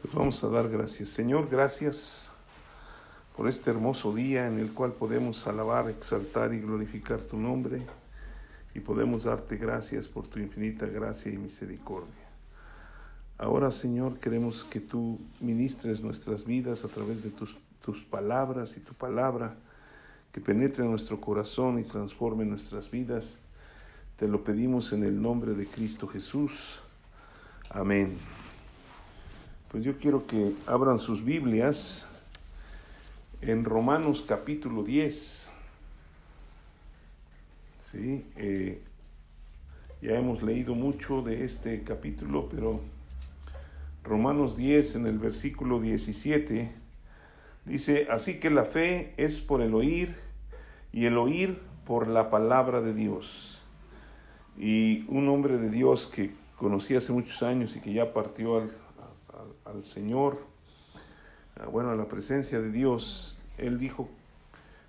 Pues vamos a dar gracias. Señor, gracias por este hermoso día en el cual podemos alabar, exaltar y glorificar tu nombre y podemos darte gracias por tu infinita gracia y misericordia. Ahora, Señor, queremos que tú ministres nuestras vidas a través de tus, tus palabras y tu palabra, que penetre en nuestro corazón y transforme nuestras vidas. Te lo pedimos en el nombre de Cristo Jesús. Amén. Pues yo quiero que abran sus Biblias en Romanos capítulo 10. Sí, eh, ya hemos leído mucho de este capítulo, pero Romanos 10 en el versículo 17 dice, así que la fe es por el oír y el oír por la palabra de Dios. Y un hombre de Dios que conocí hace muchos años y que ya partió al, al Señor, bueno, a la presencia de Dios, él dijo,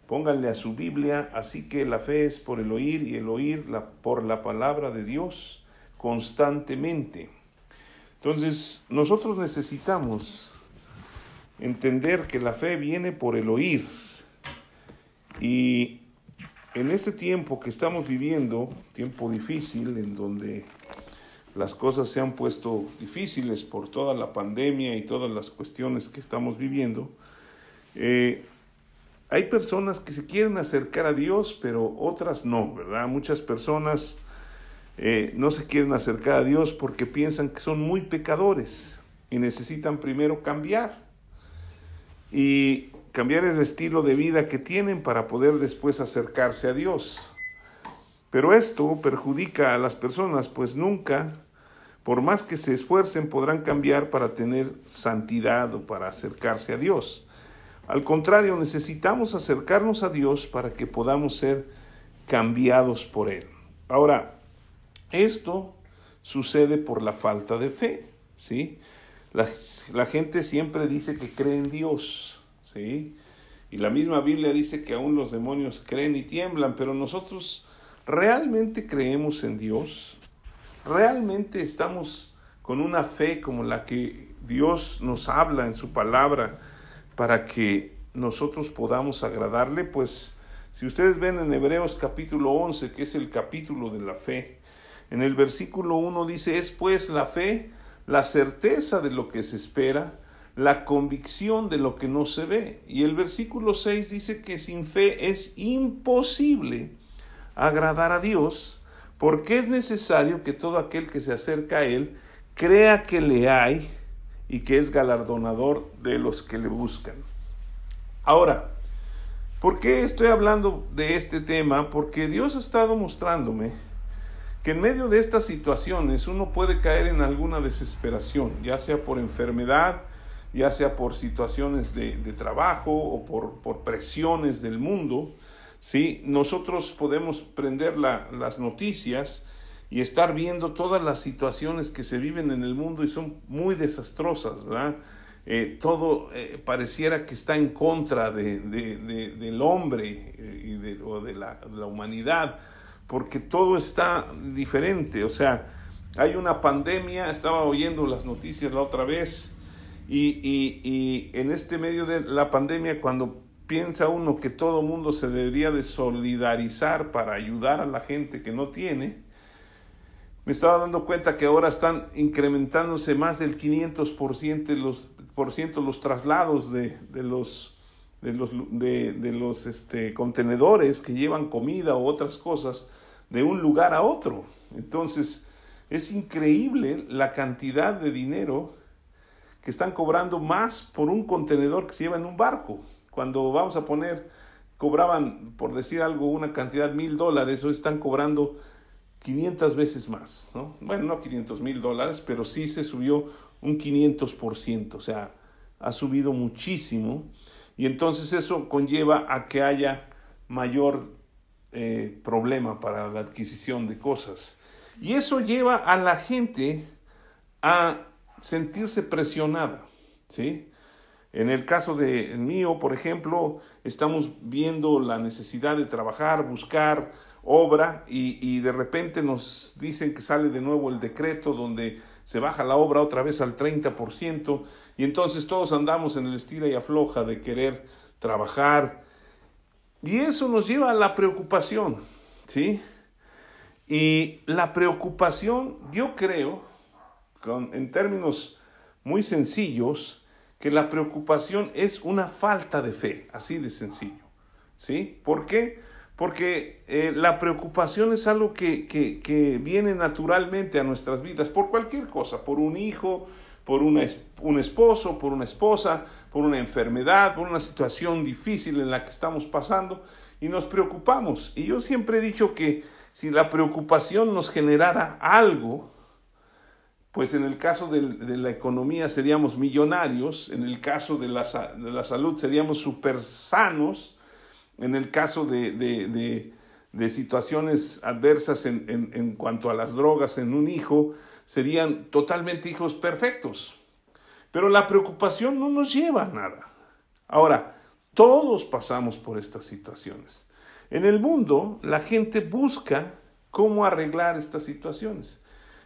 pónganle a su Biblia, así que la fe es por el oír y el oír la, por la palabra de Dios constantemente. Entonces, nosotros necesitamos entender que la fe viene por el oír. Y en este tiempo que estamos viviendo, tiempo difícil, en donde las cosas se han puesto difíciles por toda la pandemia y todas las cuestiones que estamos viviendo, eh, hay personas que se quieren acercar a Dios, pero otras no, ¿verdad? Muchas personas eh, no se quieren acercar a Dios porque piensan que son muy pecadores y necesitan primero cambiar y cambiar el estilo de vida que tienen para poder después acercarse a Dios. Pero esto perjudica a las personas, pues nunca por más que se esfuercen, podrán cambiar para tener santidad o para acercarse a Dios. Al contrario, necesitamos acercarnos a Dios para que podamos ser cambiados por Él. Ahora, esto sucede por la falta de fe, ¿sí? La, la, gente siempre dice que cree en Dios, ¿sí? Y la misma Biblia dice que aún los demonios creen y tiemblan, pero nosotros realmente creemos en Dios. ¿Realmente estamos con una fe como la que Dios nos habla en su palabra para que nosotros podamos agradarle? Pues si ustedes ven en Hebreos capítulo 11, que es el capítulo de la fe, en el versículo 1 dice, es pues la fe la certeza de lo que se espera, la convicción de lo que no se ve. Y el versículo 6 dice que sin fe es imposible agradar a Dios, porque es necesario que todo aquel que se acerca a Él crea que le hay y que es galardonador de los que le buscan. Ahora, ¿por qué estoy hablando de este tema? Porque Dios ha estado mostrándome que en medio de estas situaciones uno puede caer en alguna desesperación, ya sea por enfermedad, ya sea por situaciones de, trabajo o por, presiones del mundo, ¿sí? Nosotros podemos prender las noticias y estar viendo todas las situaciones que se viven en el mundo y son muy desastrosas, ¿verdad? Eh, todo eh, pareciera que está en contra de, del hombre eh, y de, o de la, la, humanidad, porque todo está diferente. O sea, hay una pandemia, estaba oyendo las noticias la otra vez, y, y, y en este medio de la pandemia, cuando piensa uno que todo mundo se debería de solidarizar para ayudar a la gente que no tiene, me estaba dando cuenta que ahora están incrementándose más del 500% los, por ciento los traslados de, de los, de los, de, de los este, contenedores que llevan comida u otras cosas de un lugar a otro. Entonces, es increíble la cantidad de dinero que están cobrando más por un contenedor que se lleva en un barco. Cuando vamos a poner, cobraban, por decir algo, una cantidad mil dólares, hoy están cobrando 500 veces más, ¿no? Bueno, no 500 mil dólares, pero sí se subió un 500%, o sea, ha subido muchísimo y entonces eso conlleva a que haya mayor eh, problema para la adquisición de cosas. Y eso lleva a la gente a sentirse presionada, ¿sí? En el caso de mío, por ejemplo, estamos viendo la necesidad de trabajar, buscar obra y, y, de repente nos dicen que sale de nuevo el decreto donde se baja la obra otra vez al 30% y entonces todos andamos en el estira y afloja de querer trabajar y eso nos lleva a la preocupación, ¿sí? Y la preocupación, yo creo, con, en términos muy sencillos, que la preocupación es una falta de fe, así de sencillo. ¿Sí? ¿Por qué? Porque eh, la preocupación es algo que, que, viene naturalmente a nuestras vidas por cualquier cosa, por un hijo, por una, un esposo, por una esposa, por una enfermedad, por una situación difícil en la que estamos pasando y nos preocupamos. Y yo siempre he dicho que si la preocupación nos generara algo, pues en el caso de, la economía seríamos millonarios, en el caso de la, salud seríamos super sanos, en el caso de, situaciones adversas en, en, cuanto a las drogas en un hijo, serían totalmente hijos perfectos. Pero la preocupación no nos lleva a nada. Ahora, todos pasamos por estas situaciones. En el mundo, la gente busca cómo arreglar estas situaciones.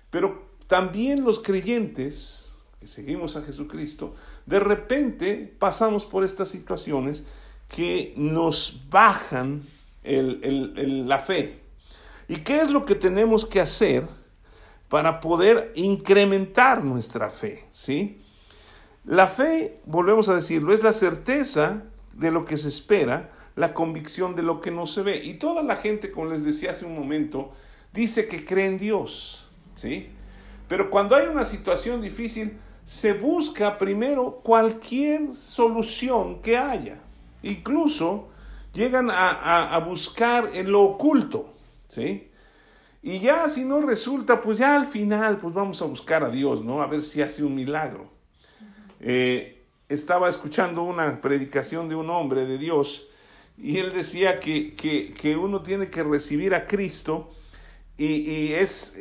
Pero también los creyentes que seguimos a Jesucristo, de repente pasamos por estas situaciones que nos bajan la fe. ¿Y qué es lo que tenemos que hacer para poder incrementar nuestra fe? ¿sí? La fe, volvemos a decirlo, es la certeza de lo que se espera, la convicción de lo que no se ve. Y toda la gente, como les decía hace un momento, dice que cree en Dios. ¿sí? Pero cuando hay una situación difícil, se busca primero cualquier solución que haya. Incluso llegan a, buscar en lo oculto, ¿sí? Y ya si no resulta, pues ya al final, pues vamos a buscar a Dios, ¿no? A ver si hace un milagro. Eh, estaba escuchando una predicación de un hombre de Dios y él decía que, que uno tiene que recibir a Cristo y, es,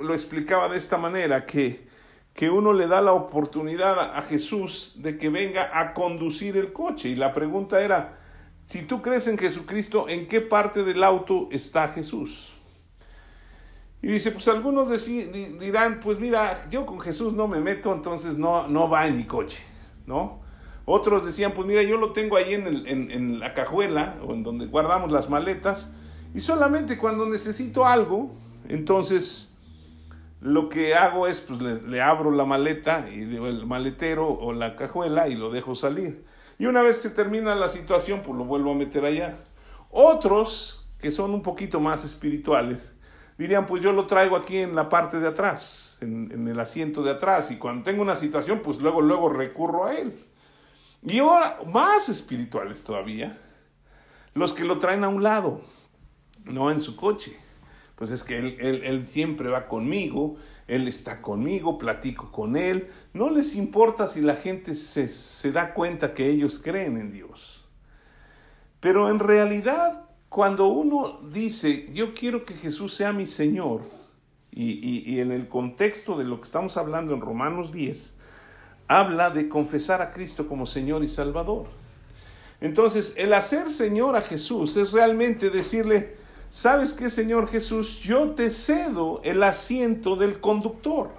lo explicaba de esta manera, que, que uno le da la oportunidad a, Jesús de que venga a conducir el coche. Y la pregunta era, si tú crees en Jesucristo, ¿en qué parte del auto está Jesús? Y dice, pues algunos dirán, pues mira, yo con Jesús no me meto, entonces no, no va en mi coche, ¿no? Otros decían, pues mira, yo lo tengo ahí en, el, en, en la cajuela o en donde guardamos las maletas, y solamente cuando necesito algo, entonces lo que hago es, pues le, abro la maleta y el maletero o la cajuela y lo dejo salir. Y una vez que termina la situación, pues lo vuelvo a meter allá. Otros, que son un poquito más espirituales, dirían, pues yo lo traigo aquí en la parte de atrás, en, en el asiento de atrás, y cuando tengo una situación, pues luego, luego recurro a él. Y ahora, más espirituales todavía, los que lo traen a un lado no en su coche. Pues es que él, él, siempre va conmigo, él está conmigo, platico con él. No les importa si la gente se, se da cuenta que ellos creen en Dios. Pero en realidad, cuando uno dice, yo quiero que Jesús sea mi Señor, y, y, y, en el contexto de lo que estamos hablando en Romanos 10, habla de confesar a Cristo como Señor y Salvador. Entonces, el hacer Señor a Jesús es realmente decirle, ¿sabes qué, Señor Jesús? Yo te cedo el asiento del conductor.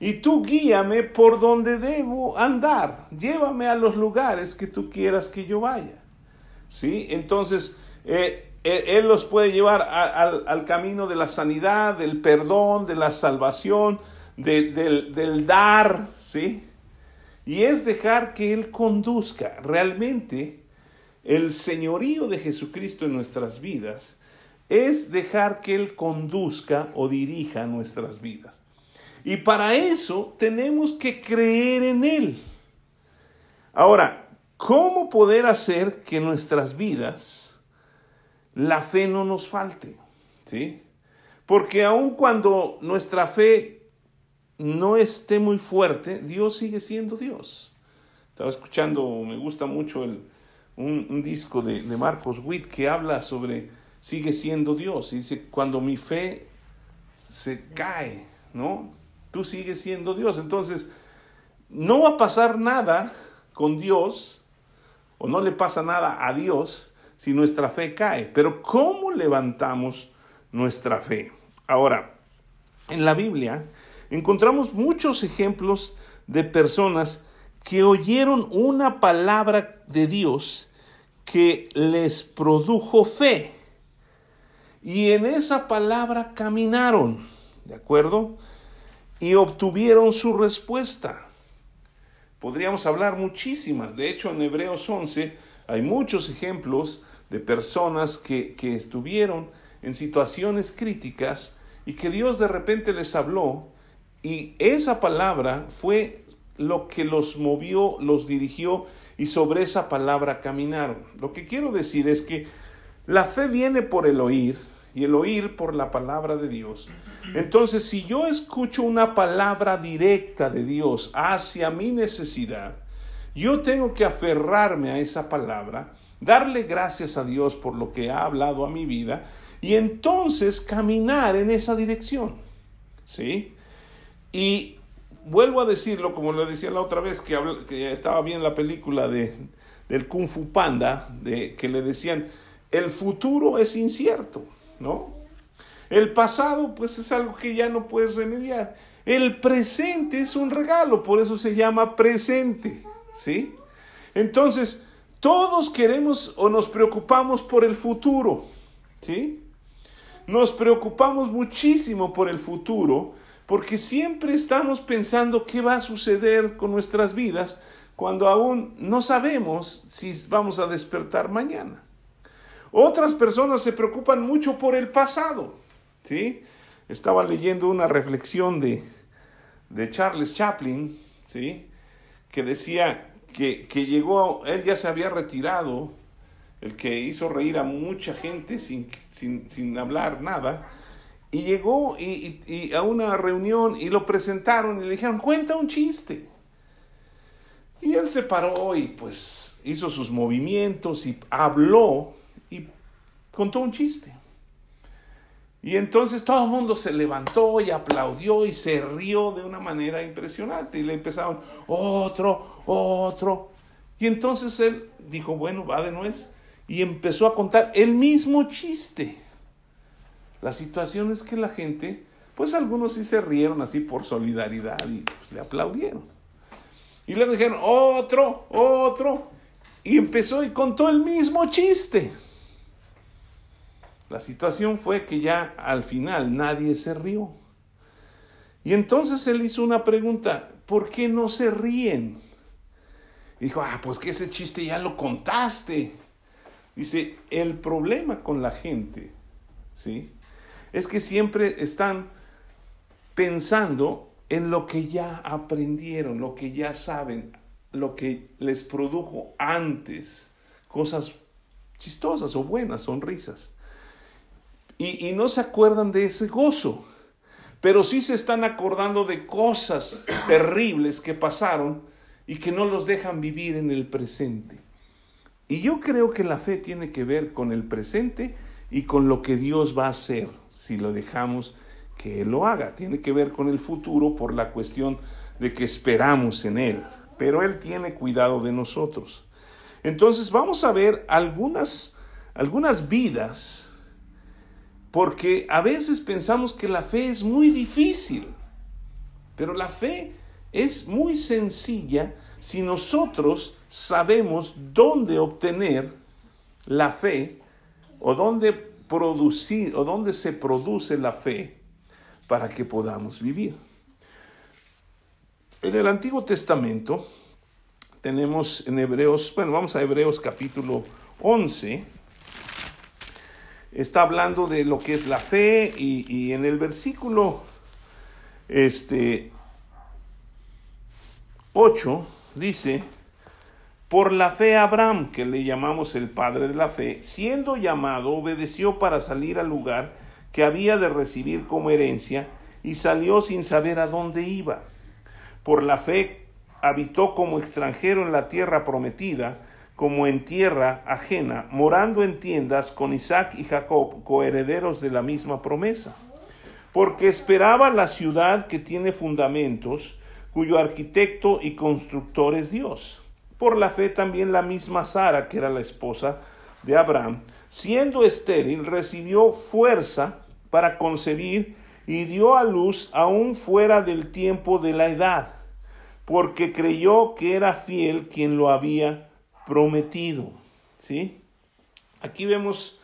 Y tú guíame por donde debo andar. Llévame a los lugares que tú quieras que yo vaya. ¿Sí? Entonces, eh, él, los puede llevar al, camino de la sanidad, del perdón, de la salvación, del, del dar, ¿sí? Y es dejar que Él conduzca. Realmente, el señorío de Jesucristo en nuestras vidas es dejar que Él conduzca o dirija nuestras vidas. Y para eso tenemos que creer en Él. Ahora, ¿cómo poder hacer que nuestras vidas la fe no nos falte? ¿Sí? Porque aun cuando nuestra fe no esté muy fuerte, Dios sigue siendo Dios. Estaba escuchando, me gusta mucho el, un, disco de, de Marcos Witt que habla sobre sigue siendo Dios. Y dice, cuando mi fe se cae, ¿no? Tú sigues siendo Dios. Entonces, no va a pasar nada con Dios, o no le pasa nada a Dios, si nuestra fe cae. Pero ¿cómo levantamos nuestra fe? Ahora, en la Biblia, encontramos muchos ejemplos de personas que oyeron una palabra de Dios que les produjo fe. Y en esa palabra caminaron, ¿de acuerdo? Y obtuvieron su respuesta. Podríamos hablar muchísimas. De hecho, en Hebreos 11 hay muchos ejemplos de personas que, que estuvieron en situaciones críticas y que Dios de repente les habló y esa palabra fue lo que los movió, los dirigió y sobre esa palabra caminaron. Lo que quiero decir es que la fe viene por el oír y el oír por la palabra de Dios. Entonces, si yo escucho una palabra directa de Dios hacia mi necesidad, yo tengo que aferrarme a esa palabra, darle gracias a Dios por lo que ha hablado a mi vida y entonces caminar en esa dirección. ¿Sí? Y vuelvo a decirlo, como lo decía la otra vez, que, que estaba bien la película de, del Kung Fu Panda, de, que le decían, el futuro es incierto, ¿no? El pasado, pues es algo que ya no puedes remediar. El presente es un regalo, por eso se llama presente, ¿sí? Entonces, todos queremos o nos preocupamos por el futuro, ¿sí? Nos preocupamos muchísimo por el futuro porque siempre estamos pensando qué va a suceder con nuestras vidas cuando aún no sabemos si vamos a despertar mañana. Otras personas se preocupan mucho por el pasado, ¿sí? Estaba leyendo una reflexión de, de Charles Chaplin, ¿sí? Que decía que, que llegó, él ya se había retirado, el que hizo reír a mucha gente sin, sin, sin hablar nada, y llegó y, a una reunión y lo presentaron y le dijeron, cuenta un chiste. Y él se paró y pues hizo sus movimientos y habló contó un chiste. Y entonces todo el mundo se levantó y aplaudió y se rió de una manera impresionante. Y le empezaron, otro, otro. Y entonces él dijo, bueno, va de nuez. Y empezó a contar el mismo chiste. La situación es que la gente, pues algunos sí se rieron así por solidaridad y pues, le aplaudieron. Y le dijeron, otro, otro. Y empezó y contó el mismo chiste. La situación fue que ya al final nadie se rió. Y entonces él hizo una pregunta, ¿por qué no se ríen? dijo, ah, pues que ese chiste ya lo contaste. Dice, el problema con la gente, ¿sí? es que siempre están pensando en lo que ya aprendieron, lo que ya saben, lo que les produjo antes, cosas chistosas o buenas, sonrisas. Y, y no se acuerdan de ese gozo, pero sí se están acordando de cosas terribles que pasaron y que no los dejan vivir en el presente. Y yo creo que la fe tiene que ver con el presente y con lo que Dios va a hacer si lo dejamos que Él lo haga. Tiene que ver con el futuro por la cuestión de que esperamos en Él, pero Él tiene cuidado de nosotros. Entonces vamos a ver algunas, algunas vidas, porque a veces pensamos que la fe es muy difícil, pero la fe es muy sencilla si nosotros sabemos dónde obtener la fe o dónde producir o dónde se produce la fe para que podamos vivir. En el Antiguo Testamento tenemos en Hebreos, bueno, vamos a Hebreos capítulo 11, está hablando de lo que es la fe y, y en el versículo este, 8 dice, por la fe Abraham, que le llamamos el padre de la fe, siendo llamado, obedeció para salir al lugar que había de recibir como herencia y salió sin saber a dónde iba. Por la fe habitó como extranjero en la tierra prometida, como en tierra ajena, morando en tiendas con Isaac y Jacob, coherederos de la misma promesa. Porque esperaba la ciudad que tiene fundamentos, cuyo arquitecto y constructor es Dios por la fe también la misma Sara, que era la esposa de Abraham, siendo estéril, recibió fuerza para concebir y dio a luz aún fuera del tiempo de la edad, porque creyó que era fiel quien lo había prometido. ¿Sí? Aquí vemos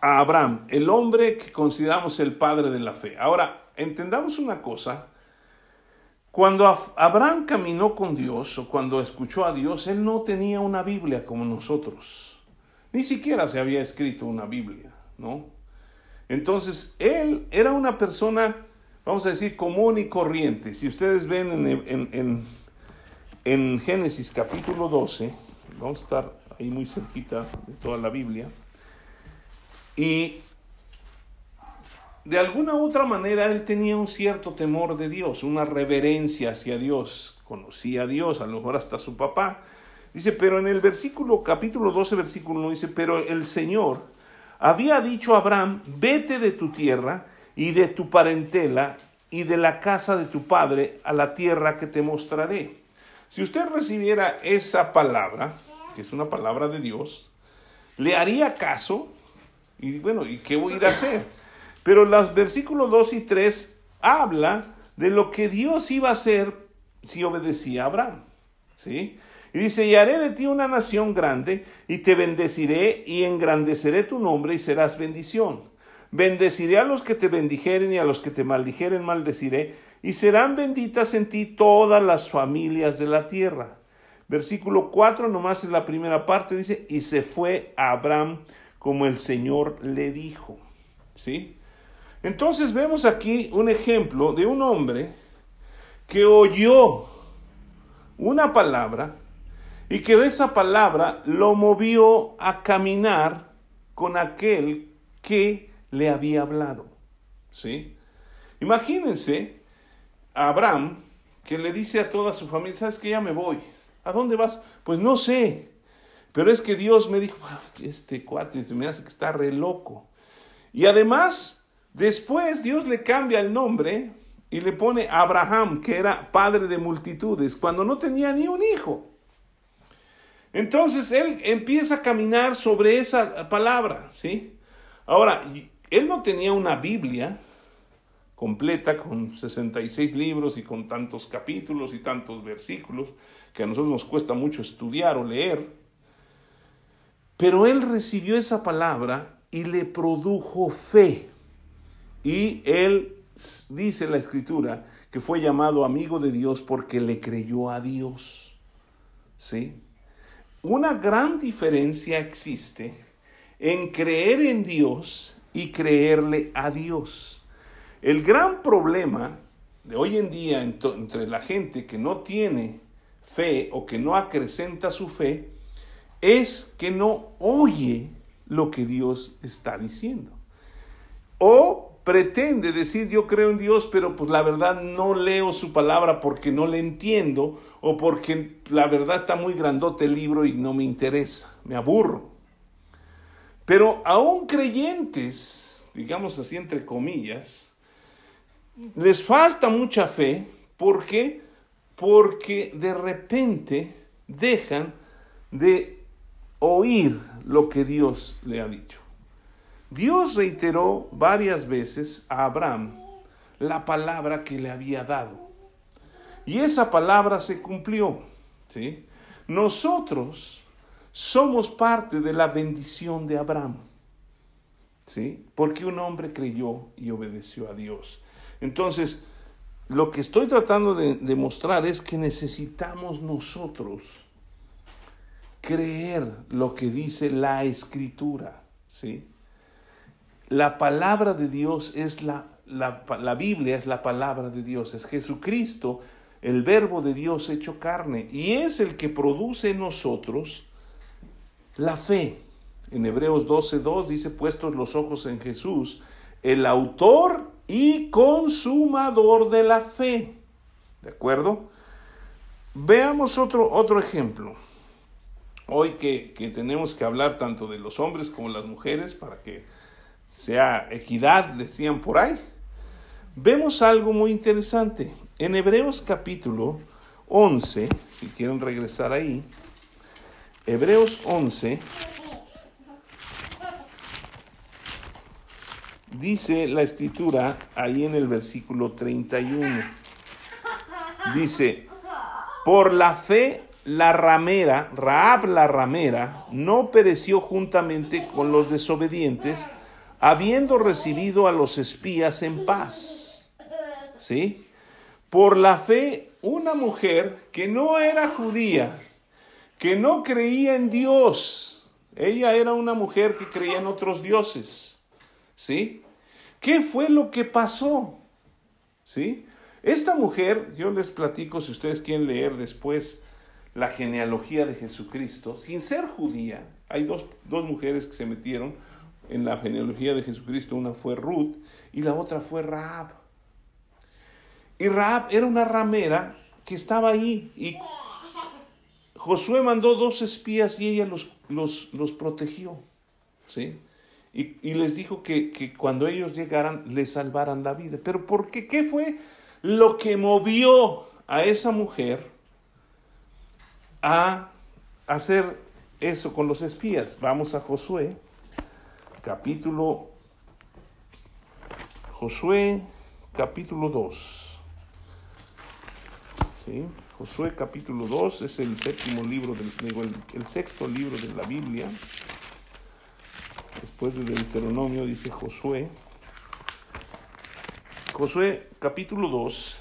a Abraham, el hombre que consideramos el padre de la fe. Ahora, entendamos una cosa. Cuando Abraham caminó con Dios o cuando escuchó a Dios, él no tenía una Biblia como nosotros. Ni siquiera se había escrito una Biblia, ¿no? Entonces, él era una persona, vamos a decir, común y corriente. Si ustedes ven en, en, Génesis capítulo 12, vamos a estar ahí muy cerquita de toda la Biblia, y de alguna u otra manera él tenía un cierto temor de Dios, una reverencia hacia Dios, conocía a Dios, a lo mejor hasta su papá. Dice, pero en el versículo, capítulo 12, versículo 1, dice, pero el Señor había dicho a Abraham, vete de tu tierra y de tu parentela y de la casa de tu padre a la tierra que te mostraré. Si usted recibiera esa palabra, que es una palabra de Dios, ¿le haría caso? Y bueno, ¿y qué voy a ir a hacer? Pero los versículos 2 y 3 habla de lo que Dios iba a hacer si obedecía a Abraham. ¿Sí? Y dice, y haré de ti una nación grande, y te bendeciré y engrandeceré tu nombre y serás bendición. Bendeciré a los que te bendijeren y a los que te maldijeren maldeciré, y serán benditas en ti todas las familias de la tierra. Versículo 4, nomás en la primera parte, dice, y se fue a Abraham como el Señor le dijo. ¿Sí? Entonces vemos aquí un ejemplo de un hombre que oyó una palabra y que esa palabra lo movió a caminar con aquel que le había hablado. ¿Sí? Imagínense Abraham que le dice a toda su familia, ¿sabes que ya me voy? ¿A dónde vas? Pues no sé. Pero es que Dios me dijo, ah, este cuate se me hace que está re loco. Y además, después Dios le cambia el nombre y le pone Abraham, que era padre de multitudes, cuando no tenía ni un hijo. Entonces él empieza a caminar sobre esa palabra, ¿sí? Ahora, él no tenía una Biblia completa con 66 libros y con tantos capítulos y tantos versículos que a nosotros nos cuesta mucho estudiar o leer. Pero él recibió esa palabra y le produjo fe. Y él dice la escritura que fue llamado amigo de Dios porque le creyó a Dios. ¿Sí? Una gran diferencia existe en creer en Dios y creerle a Dios. El gran problema de hoy en día entre la gente que no tiene fe o que no acrecenta su fe es que no oye lo que Dios está diciendo. O pretende decir yo creo en Dios, pero pues la verdad no leo su palabra porque no le entiendo o porque la verdad está muy grandote el libro y no me interesa, me aburro. Pero aún creyentes, digamos así entre comillas, les falta mucha fe porque porque de repente dejan de oír lo que Dios le ha dicho. Dios reiteró varias veces a Abraham la palabra que le había dado. Y esa palabra se cumplió. ¿sí? Nosotros somos parte de la bendición de Abraham. ¿sí? Porque un hombre creyó y obedeció a Dios. Entonces, lo que estoy tratando de demostrar es que necesitamos nosotros creer lo que dice la escritura, ¿sí? La palabra de Dios es la, la, la Biblia es la palabra de Dios, es Jesucristo, el verbo de Dios hecho carne, y es el que produce en nosotros la fe. En Hebreos 12.2 dice, puestos los ojos en Jesús, el autor y consumador de la fe. ¿De acuerdo? Veamos otro, otro ejemplo hoy que, tenemos que hablar tanto de los hombres como las mujeres para que sea equidad, decían por ahí, vemos algo muy interesante. En Hebreos capítulo 11, si quieren regresar ahí, Hebreos 11, dice la escritura ahí en el versículo 31. Dice, por la fe la ramera, Raab la ramera, no pereció juntamente con los desobedientes, habiendo recibido a los espías en paz. ¿Sí? Por la fe, una mujer que no era judía, que no creía en Dios, ella era una mujer que creía en otros dioses. ¿Sí? ¿Qué fue lo que pasó? ¿Sí? Esta mujer, yo les platico si ustedes quieren leer después la genealogía de Jesucristo, sin ser judía, hay dos, dos mujeres que se metieron en la genealogía de Jesucristo, una fue Ruth y la otra fue Raab. Y Raab era una ramera que estaba ahí y Josué mandó dos espías y ella los, los, los protegió. ¿sí? Y, y les dijo que, que, cuando ellos llegaran le salvaran la vida. Pero ¿por qué? ¿Qué fue lo que movió a esa mujer a hacer eso con los espías? Vamos a Josué, capítulo Josué, capítulo 2. ¿Sí? Josué capítulo 2 es el séptimo libro, del, el, el sexto libro de la Biblia. Después de Deuteronomio dice Josué. Josué capítulo 2.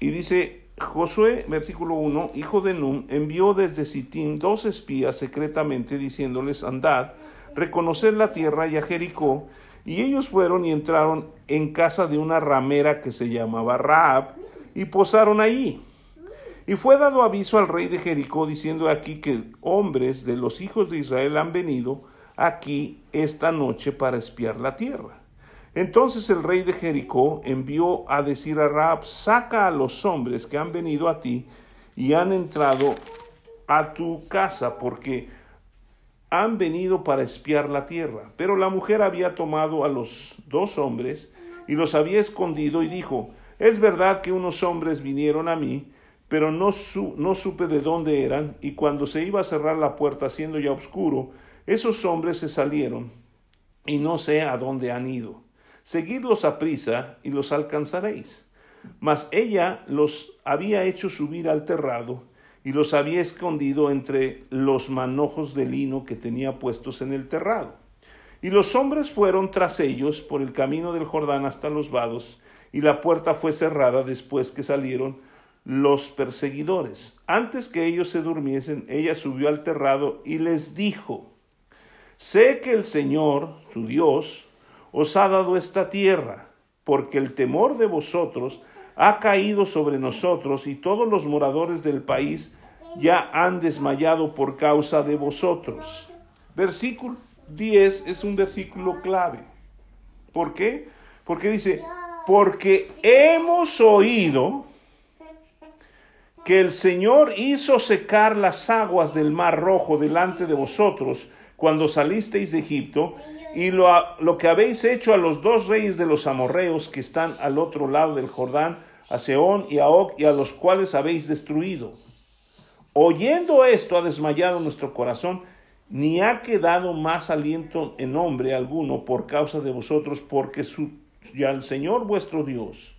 Y dice Josué, versículo 1, hijo de Num, envió desde Sitín dos espías secretamente diciéndoles, andad, reconocer la tierra y a Jericó. Y ellos fueron y entraron en casa de una ramera que se llamaba Raab y posaron allí. Y fue dado aviso al rey de Jericó diciendo aquí que hombres de los hijos de Israel han venido aquí esta noche para espiar la tierra. Entonces el rey de Jericó envió a decir a Raab, saca a los hombres que han venido a ti y han entrado a tu casa, porque han venido para espiar la tierra. Pero la mujer había tomado a los dos hombres y los había escondido y dijo, es verdad que unos hombres vinieron a mí, pero no, su, no supe de dónde eran, y cuando se iba a cerrar la puerta siendo ya oscuro, esos hombres se salieron, y no sé a dónde han ido. Seguidlos a prisa y los alcanzaréis. Mas ella los había hecho subir al terrado y los había escondido entre los manojos de lino que tenía puestos en el terrado. Y los hombres fueron tras ellos por el camino del Jordán hasta los vados, y la puerta fue cerrada después que salieron los perseguidores. Antes que ellos se durmiesen, ella subió al terrado y les dijo, Sé que el Señor, su Dios, os ha dado esta tierra, porque el temor de vosotros ha caído sobre nosotros y todos los moradores del país ya han desmayado por causa de vosotros. Versículo 10 es un versículo clave. ¿Por qué? Porque dice, porque hemos oído que el Señor hizo secar las aguas del mar rojo delante de vosotros cuando salisteis de Egipto, y lo, lo, que habéis hecho a los dos reyes de los amorreos que están al otro lado del Jordán, a Seón y a Og, y a los cuales habéis destruido. Oyendo esto ha desmayado nuestro corazón, ni ha quedado más aliento en hombre alguno por causa de vosotros, porque su, ya el Señor vuestro Dios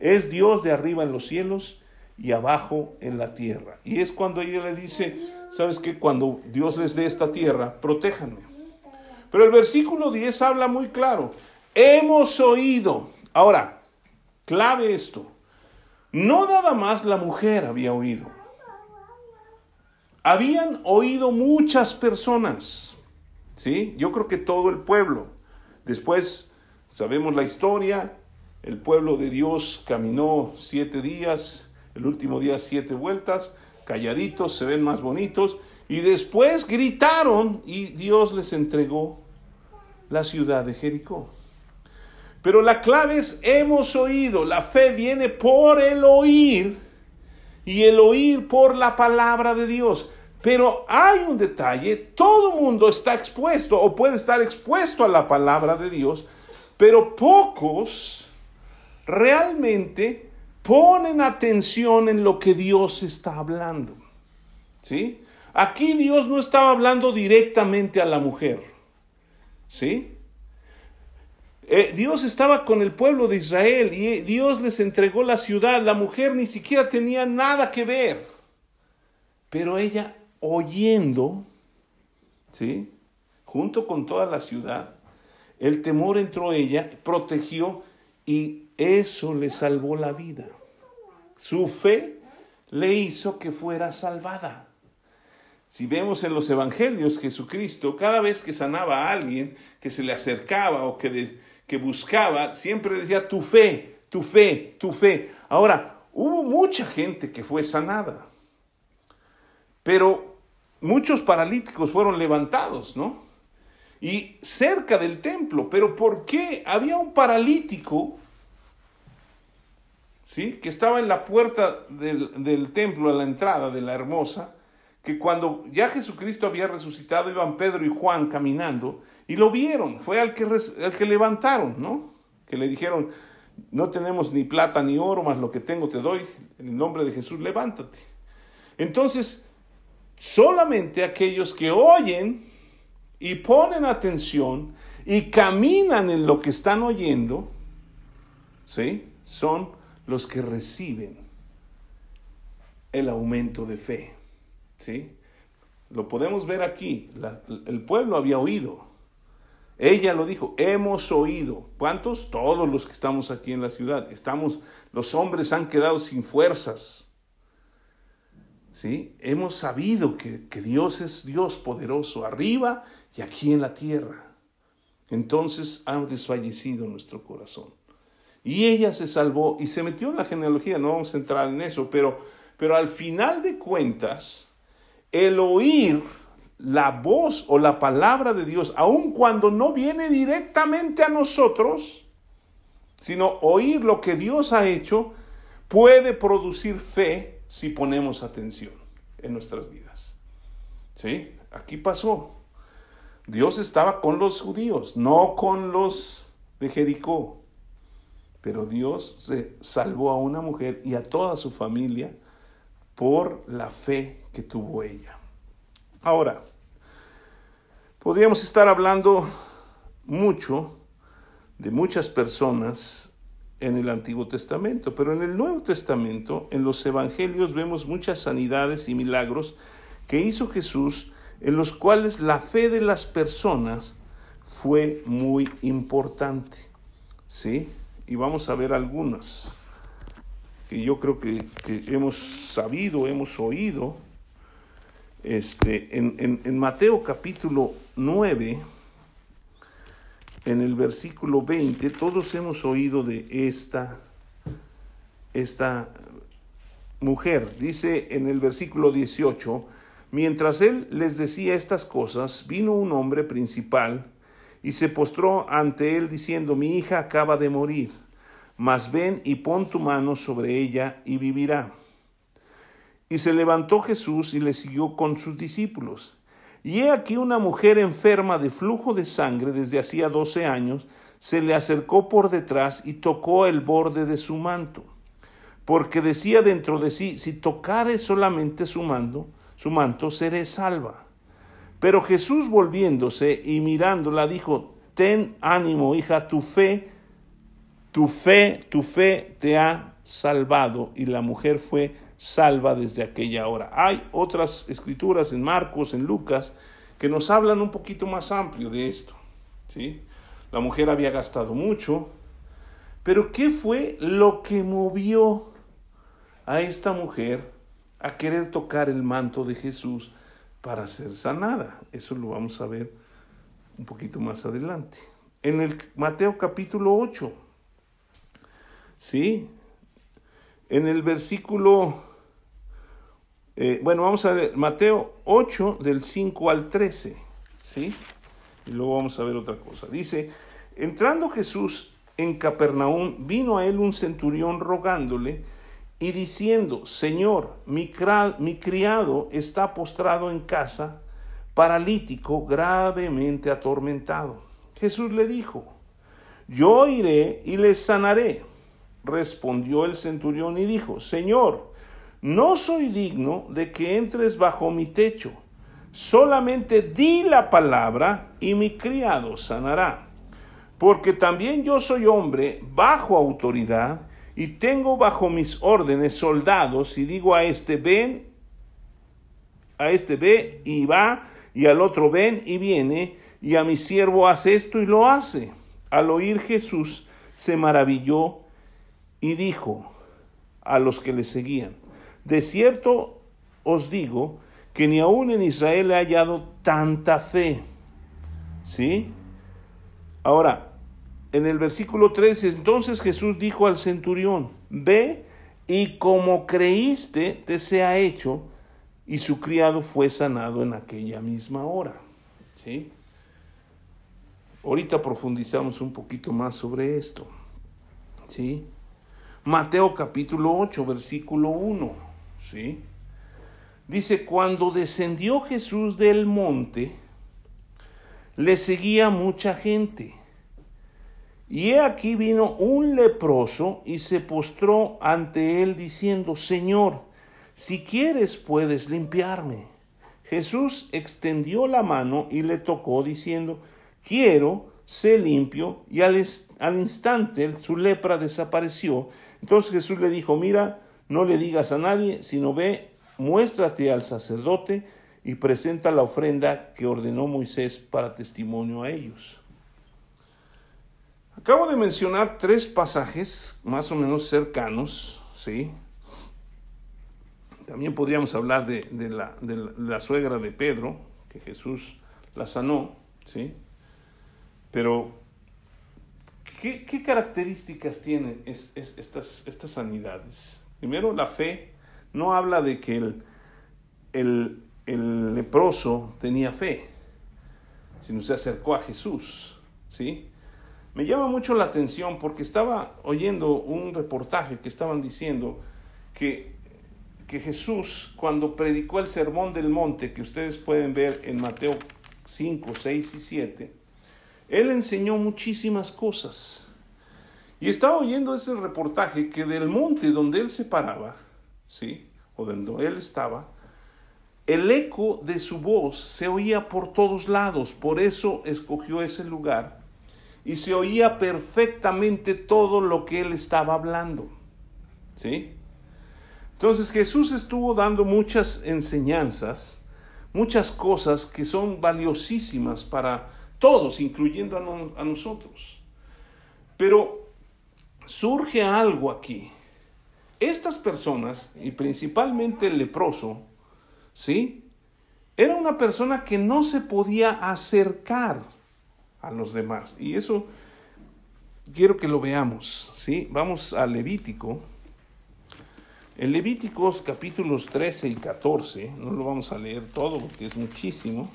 es Dios de arriba en los cielos y abajo en la tierra. Y es cuando ella le dice, ¿sabes qué? Cuando Dios les dé esta tierra, protéjanme. Pero el versículo 10 habla muy claro. Hemos oído. Ahora, clave esto. No nada más la mujer había oído. Habían oído muchas personas. ¿Sí? Yo creo que todo el pueblo. Después sabemos la historia. El pueblo de Dios caminó siete días, el último día siete vueltas, calladitos, se ven más bonitos, y después gritaron y Dios les entregó la ciudad de Jericó. Pero la clave es, hemos oído, la fe viene por el oír y el oír por la palabra de Dios. Pero hay un detalle, todo mundo está expuesto o puede estar expuesto a la palabra de Dios, pero pocos realmente ponen atención en lo que Dios está hablando. ¿Sí? Aquí Dios no estaba hablando directamente a la mujer. ¿Sí? Eh, Dios estaba con el pueblo de Israel y Dios les entregó la ciudad. La mujer ni siquiera tenía nada que ver. Pero ella oyendo, ¿sí? Junto con toda la ciudad, el temor entró ella, protegió y eso le salvó la vida. Su fe le hizo que fuera salvada. Si vemos en los evangelios, Jesucristo, cada vez que sanaba a alguien, que se le acercaba o que, que buscaba, siempre decía, tu fe, tu fe, tu fe. Ahora, hubo mucha gente que fue sanada, pero muchos paralíticos fueron levantados, ¿no? Y cerca del templo, pero ¿por qué había un paralítico ¿sí? que estaba en la puerta del, templo, a la entrada de la hermosa, que cuando ya Jesucristo había resucitado, iban Pedro y Juan caminando y lo vieron, fue al que, al que levantaron, ¿no? Que le dijeron, no tenemos ni plata ni oro, más lo que tengo te doy, en el nombre de Jesús, levántate. Entonces, solamente aquellos que oyen y ponen atención y caminan en lo que están oyendo, ¿sí? Son los que reciben el aumento de fe. ¿Sí? Lo podemos ver aquí. el pueblo había oído. Ella lo dijo, hemos oído. ¿Cuántos? Todos los que estamos aquí en la ciudad. Estamos, los hombres han quedado sin fuerzas. ¿Sí? Hemos sabido que, que Dios es Dios poderoso arriba y aquí en la tierra. Entonces ha desfallecido nuestro corazón. Y ella se salvó y se metió en la genealogía, no vamos a entrar en eso, pero, pero al final de cuentas, el oír la voz o la palabra de Dios, aun cuando no viene directamente a nosotros, sino oír lo que Dios ha hecho, puede producir fe si ponemos atención en nuestras vidas. ¿Sí? Aquí pasó. Dios estaba con los judíos, no con los de Jericó. Pero Dios salvó a una mujer y a toda su familia por la fe que tuvo ella. Ahora, podríamos estar hablando mucho de muchas personas en el Antiguo Testamento, pero en el Nuevo Testamento, en los Evangelios, vemos muchas sanidades y milagros que hizo Jesús, en los cuales la fe de las personas fue muy importante. ¿Sí? Y vamos a ver algunas que yo creo que, hemos sabido, hemos oído. Este, en, en, Mateo capítulo 9, en el versículo 20, todos hemos oído de esta, esta mujer. Dice en el versículo 18, mientras él les decía estas cosas, vino un hombre principal, y se postró ante él diciendo, mi hija acaba de morir, mas ven y pon tu mano sobre ella y vivirá. Y se levantó Jesús y le siguió con sus discípulos. Y he aquí una mujer enferma de flujo de sangre desde hacía doce años, se le acercó por detrás y tocó el borde de su manto, porque decía dentro de sí, si tocare solamente su manto, su manto, seré salva. Pero Jesús volviéndose y mirándola dijo, ten ánimo, hija, tu fe, tu fe, tu fe te ha salvado. Y la mujer fue salva desde aquella hora. Hay otras escrituras en Marcos, en Lucas, que nos hablan un poquito más amplio de esto. ¿sí? La mujer había gastado mucho, pero ¿qué fue lo que movió a esta mujer a querer tocar el manto de Jesús? Para ser sanada. Eso lo vamos a ver un poquito más adelante. En el Mateo capítulo 8, ¿sí? En el versículo, eh, bueno, vamos a ver, Mateo 8 del 5 al 13, ¿sí? Y luego vamos a ver otra cosa. Dice, entrando Jesús en Capernaum, vino a él un centurión rogándole, y diciendo, Señor, mi, criado está postrado en casa, paralítico, gravemente atormentado. Jesús le dijo, yo iré y le sanaré. Respondió el centurión y dijo, Señor, no soy digno de que entres bajo mi techo, solamente di la palabra y mi criado sanará porque también yo soy hombre bajo autoridad y tengo bajo mis órdenes soldados y digo a este ven, a este ve y va, y al otro ven y viene, y a mi siervo hace esto y lo hace. Al oír Jesús se maravilló y dijo a los que le seguían, de cierto os digo que ni aún en Israel he hallado tanta fe. ¿Sí? Ahora, en el versículo 13, entonces Jesús dijo al centurión, ve y como creíste te sea hecho, y su criado fue sanado en aquella misma hora. ¿Sí? Ahorita profundizamos un poquito más sobre esto. ¿Sí? Mateo capítulo 8, versículo 1. ¿Sí? Dice, cuando descendió Jesús del monte, le seguía mucha gente. Y he aquí vino un leproso y se postró ante él diciendo, Señor, si quieres puedes limpiarme. Jesús extendió la mano y le tocó diciendo, quiero, sé limpio, y al, al instante su lepra desapareció. Entonces Jesús le dijo, mira, no le digas a nadie, sino ve, muéstrate al sacerdote y presenta la ofrenda que ordenó Moisés para testimonio a ellos. Acabo de mencionar tres pasajes más o menos cercanos, ¿sí? También podríamos hablar de, la, de, la, suegra de Pedro, que Jesús la sanó, ¿sí? Pero, ¿qué, características tienen estas, estas sanidades? Primero, la fe no habla de que el, el, el leproso tenía fe, sino se acercó a Jesús, ¿sí? Me llama mucho la atención porque estaba oyendo un reportaje que estaban diciendo que, que Jesús, cuando predicó el sermón del monte, que ustedes pueden ver en Mateo 5, 6 y 7, él enseñó muchísimas cosas. Y estaba oyendo ese reportaje que del monte donde él se paraba, ¿sí? O donde él estaba, el eco de su voz se oía por todos lados, por eso escogió ese lugar y se oía perfectamente todo lo que él estaba hablando. ¿Sí? Entonces Jesús estuvo dando muchas enseñanzas, muchas cosas que son valiosísimas para todos, incluyendo a, a nosotros. Pero surge algo aquí. Estas personas, y principalmente el leproso, ¿sí? Era una persona que no se podía acercar a los demás. Y eso quiero que lo veamos, ¿sí? Vamos a Levítico. En Levíticos capítulos 13 y 14, no lo vamos a leer todo porque es muchísimo,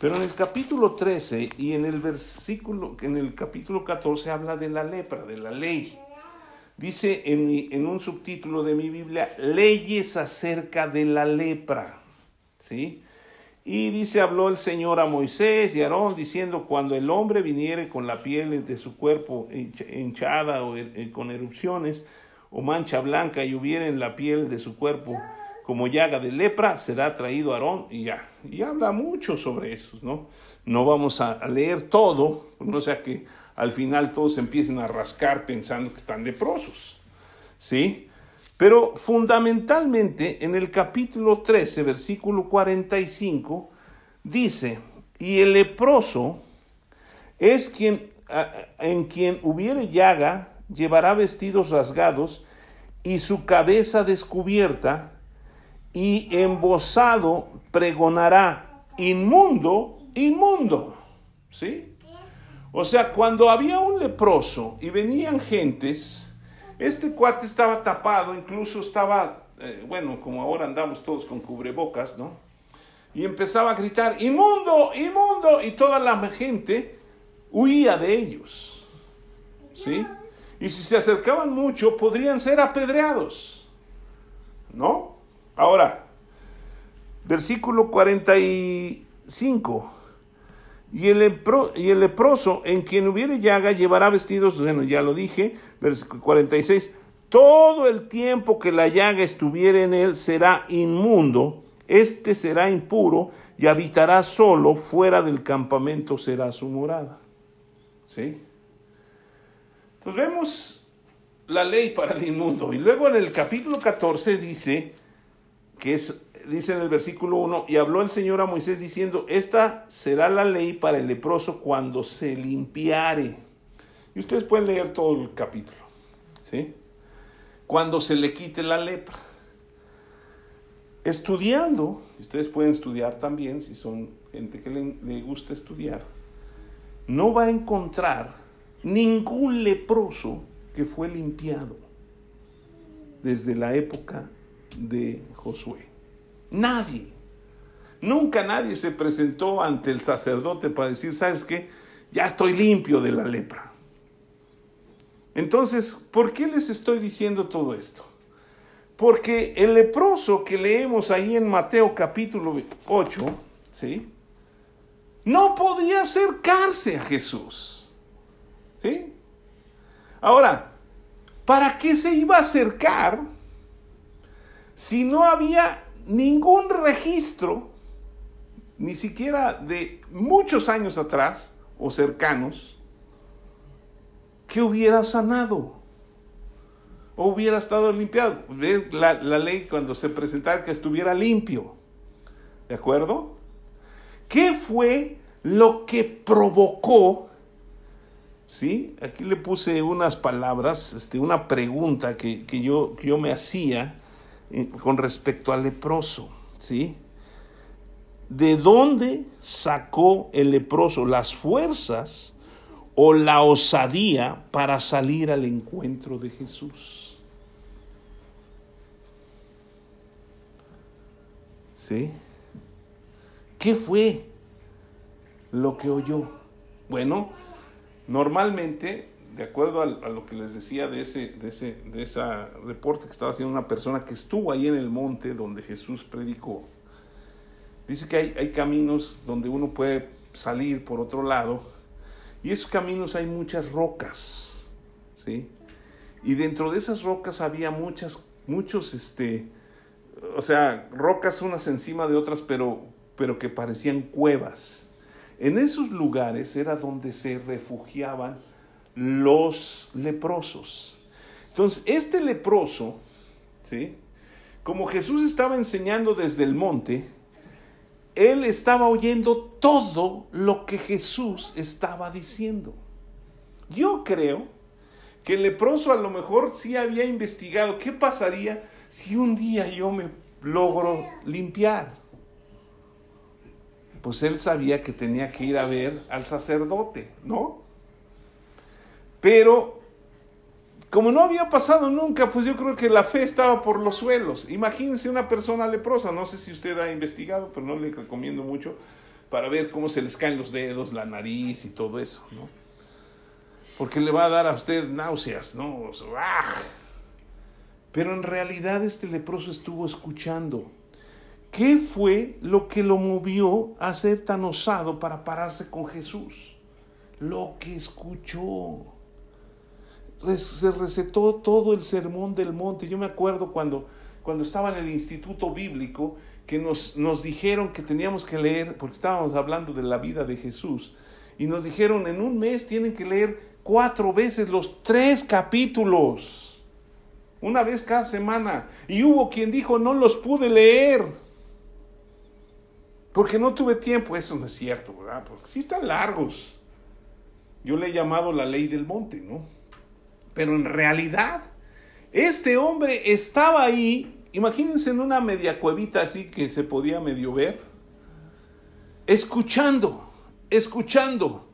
pero en el capítulo 13 y en el versículo, en el capítulo 14 habla de la lepra, de la ley. Dice en, en un subtítulo de mi Biblia, leyes acerca de la lepra, ¿sí? Y dice, habló el Señor a Moisés y a Aarón diciendo, cuando el hombre viniere con la piel de su cuerpo hinchada o er, eh, con erupciones o mancha blanca y hubiere en la piel de su cuerpo como llaga de lepra, será traído Aarón y ya. Y habla mucho sobre eso, ¿no? No vamos a leer todo, no sea que al final todos empiecen a rascar pensando que están leprosos, ¿sí? Pero fundamentalmente en el capítulo 13, versículo 45, dice, y el leproso es quien en quien hubiere llaga, llevará vestidos rasgados y su cabeza descubierta, y embosado pregonará, inmundo, inmundo. ¿Sí? O sea, cuando había un leproso y venían gentes, este cuate estaba tapado, incluso estaba, eh, bueno, como ahora andamos todos con cubrebocas, ¿no? Y empezaba a gritar, inmundo, inmundo, y toda la gente huía de ellos, ¿sí? Y si se acercaban mucho, podrían ser apedreados, ¿no? Ahora, versículo 45. Y el, leproso en quien hubiere llaga llevará vestidos, bueno, ya lo dije, versículo 46, todo el tiempo que la llaga estuviere en él será inmundo, este será impuro y habitará solo, fuera del campamento será su morada. ¿Sí? Entonces vemos la ley para el inmundo. Y luego en el capítulo 14 dice, que es, dice en el versículo 1, y habló el Señor a Moisés diciendo, esta será la ley para el leproso cuando se limpiare. Y ustedes pueden leer todo el capítulo. ¿Sí? Cuando se le quite la lepra. Estudiando, ustedes pueden estudiar también si son gente que le, le gusta estudiar, no va a encontrar ningún leproso que fue limpiado desde la época de Josué. Nadie. Nunca nadie se presentó ante el sacerdote para decir, ¿sabes qué? Ya estoy limpio de la lepra. Entonces, ¿por qué les estoy diciendo todo esto? Porque el leproso que leemos ahí en Mateo capítulo 8, ¿sí? No podía acercarse a Jesús. ¿Sí? Ahora, ¿para qué se iba a acercar si no había ningún registro, ni siquiera de muchos años atrás o cercanos, que hubiera sanado o hubiera estado limpiado? La, la ley cuando se presentara que estuviera limpio. ¿De acuerdo? ¿Qué fue lo que provocó ¿sí? Aquí le puse unas palabras, este, una pregunta que, yo, yo, me hacía con respecto al leproso, ¿sí? ¿De dónde sacó el leproso las fuerzas o la osadía para salir al encuentro de Jesús? ¿Sí? ¿Qué fue lo que oyó? Bueno, Normalmente, de acuerdo a, lo que les decía de ese, de ese de esa reporte que estaba haciendo una persona que estuvo ahí en el monte donde Jesús predicó, dice que hay, hay caminos donde uno puede salir por otro lado, y esos caminos hay muchas rocas, ¿sí? Y dentro de esas rocas había muchas, muchos, este, o sea, rocas unas encima de otras, pero, pero que parecían cuevas. En esos lugares era donde se refugiaban los leprosos. Entonces, este leproso, ¿sí? Como Jesús estaba enseñando desde el monte, él estaba oyendo todo lo que Jesús estaba diciendo. Yo creo que el leproso a lo mejor sí había investigado qué pasaría si un día yo me logro limpiar pues él sabía que tenía que ir a ver al sacerdote, ¿no? Pero como no había pasado nunca, pues yo creo que la fe estaba por los suelos. Imagínense una persona leprosa, no sé si usted ha investigado, pero no le recomiendo mucho para ver cómo se les caen los dedos, la nariz y todo eso, ¿no? Porque le va a dar a usted náuseas, ¿no? ¡ah! Pero en realidad este leproso estuvo escuchando ¿Qué fue lo que lo movió a ser tan osado para pararse con Jesús? Lo que escuchó. Se recetó todo el sermón del monte. Yo me acuerdo cuando, cuando estaba en el instituto bíblico que nos, nos dijeron que teníamos que leer, porque estábamos hablando de la vida de Jesús, y nos dijeron en un mes tienen que leer cuatro veces los tres capítulos, una vez cada semana. Y hubo quien dijo, no los pude leer. Porque no tuve tiempo, eso no es cierto, ¿verdad? Porque sí están largos. Yo le he llamado la ley del monte, ¿no? Pero en realidad, este hombre estaba ahí, imagínense en una media cuevita así que se podía medio ver, escuchando, escuchando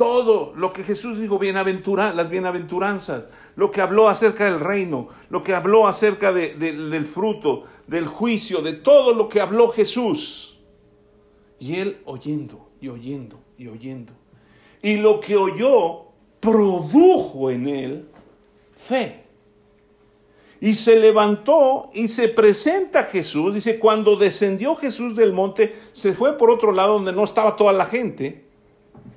todo lo que Jesús dijo, bienaventura, las bienaventuranzas, lo que habló acerca del reino, lo que habló acerca del fruto, del juicio, de todo lo que habló Jesús. Y él oyendo y oyendo y oyendo. Y lo que oyó produjo en él fe. Y se levantó y se presenta Jesús. Dice, cuando descendió Jesús del monte, se fue por otro lado donde no estaba toda la gente.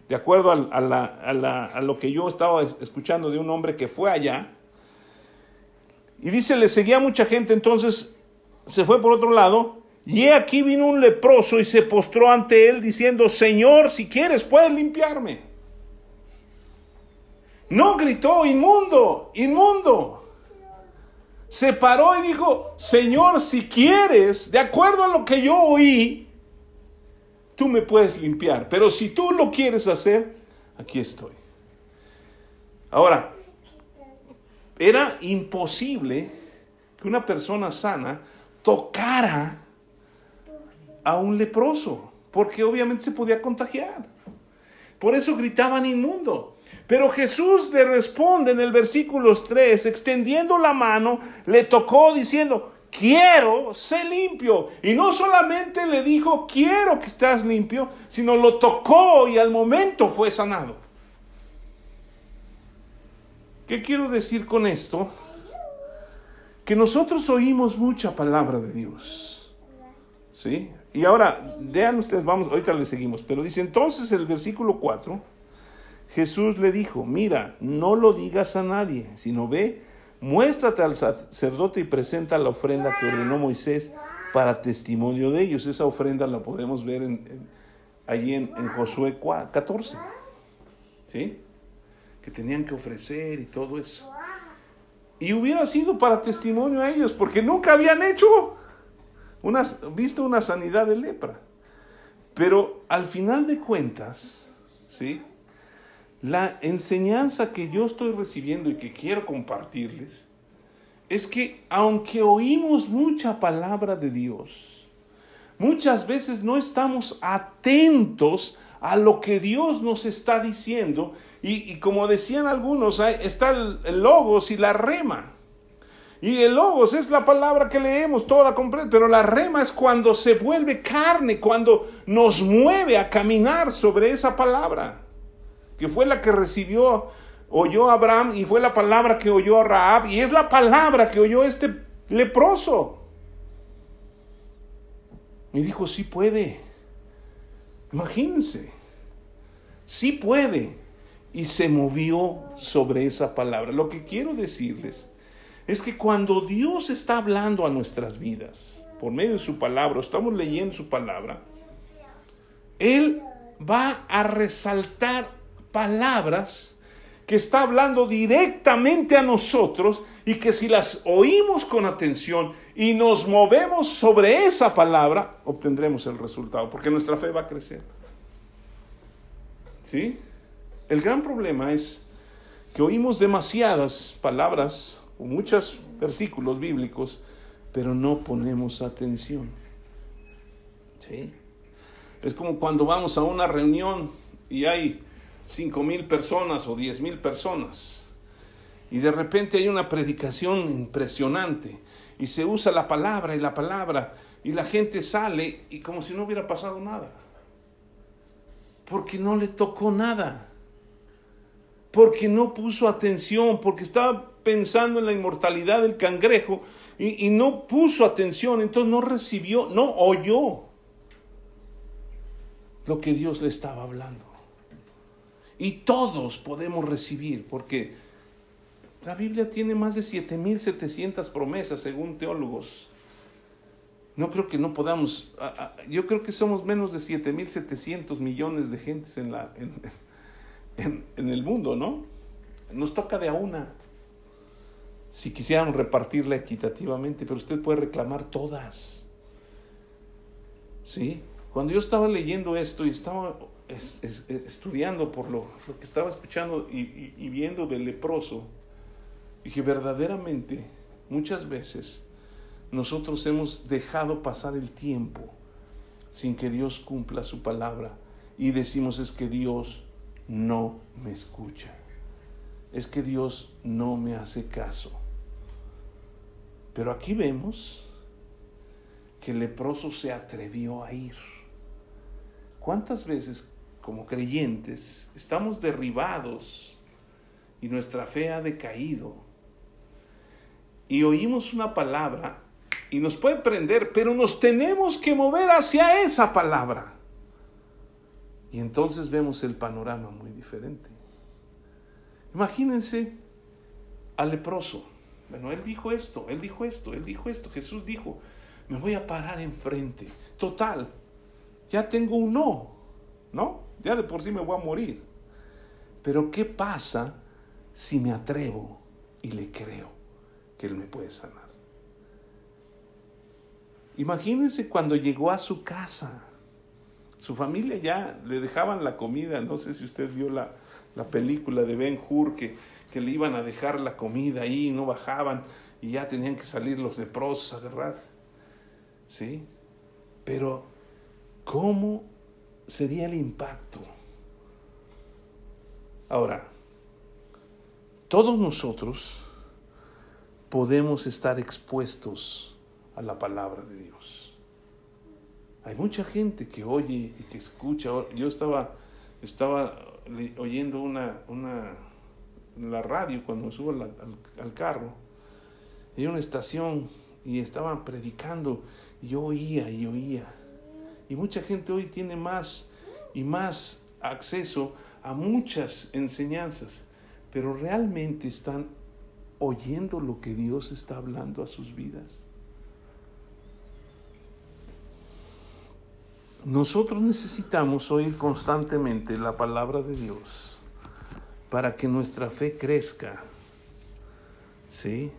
De acuerdo a, a lo que yo estaba escuchando de un hombre que fue allá. Y dice, le seguía mucha gente, entonces se fue por otro lado y aquí vino un leproso y se postró ante él diciendo, Señor, si quieres, puedes limpiarme. No gritó, inmundo, inmundo. Se paró y dijo, Señor, si quieres, de acuerdo a lo que yo oí, tú me puedes limpiar. Pero si tú lo quieres hacer, aquí estoy. Ahora, era imposible que una persona sana tocara a un leproso, porque obviamente se podía contagiar. Por eso gritaban inmundo. Pero Jesús le responde en el versículo 3, extendiendo la mano, le tocó diciendo, quiero, sé limpio. Y no solamente le dijo, quiero que estás limpio, sino lo tocó y al momento fue sanado. ¿Qué quiero decir con esto? Que nosotros oímos mucha palabra de Dios. ¿Sí? Y ahora, vean ustedes, vamos, ahorita le seguimos, pero dice entonces el versículo 4, Jesús le dijo, mira, no lo digas a nadie, sino ve, muéstrate al sacerdote y presenta la ofrenda que ordenó Moisés para testimonio de ellos. Esa ofrenda la podemos ver allí en, Josué 14. ¿Sí? que tenían que ofrecer y todo eso. Y hubiera sido para testimonio a ellos, porque nunca habían hecho, visto una sanidad de lepra. Pero al final de cuentas, ¿sí? La enseñanza que yo estoy recibiendo y que quiero compartirles es que aunque oímos mucha palabra de Dios, muchas veces no estamos atentos a lo que Dios nos está diciendo y, como decían algunos, está el, logos y la rema. Y el logos es la palabra que leemos toda completa, pero la rema es cuando se vuelve carne, cuando nos mueve a caminar sobre esa palabra, que fue la que recibió, oyó Abraham y fue la palabra que oyó a Raab y es la palabra que oyó este leproso. Y dijo, sí puede. Imagínense, sí puede y se movió sobre esa palabra. Lo que quiero decirles es que cuando Dios está hablando a nuestras vidas, por medio de su palabra, estamos leyendo su palabra, Él va a resaltar palabras que está hablando directamente a nosotros y que si las oímos con atención y nos movemos sobre esa palabra, obtendremos el resultado, porque nuestra fe va a crecer. ¿Sí? El gran problema es que oímos demasiadas palabras o muchos versículos bíblicos, pero no ponemos atención. ¿Sí? Es como cuando vamos a una reunión y hay cinco mil personas o diez mil personas y de repente hay una predicación impresionante y se usa la palabra y la palabra y la gente sale y como si no hubiera pasado nada. Porque no le tocó nada porque no puso atención, porque estaba pensando en la inmortalidad del cangrejo y, no puso atención, entonces no recibió, no oyó lo que Dios le estaba hablando. Y todos podemos recibir, porque la Biblia tiene más de 7.700 promesas, según teólogos. No creo que no podamos, yo creo que somos menos de 7.700 millones de gentes en la, en, el mundo, ¿no? Nos toca de a una. Si quisieran repartirla equitativamente, pero usted puede reclamar todas. ¿Sí? Cuando yo estaba leyendo esto y estaba estudiando por lo, que estaba escuchando y, y viendo del leproso, dije, verdaderamente, muchas veces nosotros hemos dejado pasar el tiempo sin que Dios cumpla su palabra y decimos es que Dios no me escucha. Es que Dios no me hace caso. Pero aquí vemos que el leproso se atrevió a ir. ¿Cuántas veces como creyentes estamos derribados y nuestra fe ha decaído? Y oímos una palabra y nos puede prender, pero nos tenemos que mover hacia esa palabra. Y entonces vemos el panorama muy diferente. Imagínense al leproso. Bueno, él dijo esto, él dijo esto, él dijo esto. Jesús dijo, me voy a parar enfrente. Total, ya tengo un no, ¿no? Ya de por sí me voy a morir. Pero ¿qué pasa si me atrevo y le creo que Él me puede sanar. Imagínense cuando llegó a su casa. Su familia ya le dejaban la comida. No sé si usted vio la, película de Ben Hur que, que le iban a dejar la comida ahí, no bajaban y ya tenían que salir los leprosos a agarrar. ¿Sí? Pero, ¿cómo sería el impacto? Ahora, todos nosotros podemos estar expuestos a la palabra de Dios. Hay mucha gente que oye y que escucha. Yo estaba, estaba oyendo una, una, la radio cuando subo al, al, carro. Hay una estación y estaban predicando y yo oía y oía. Y mucha gente hoy tiene más y más acceso a muchas enseñanzas, pero realmente están oyendo lo que Dios está hablando a sus vidas. Nosotros necesitamos oír constantemente la palabra de Dios para que nuestra fe crezca. ¿Sí?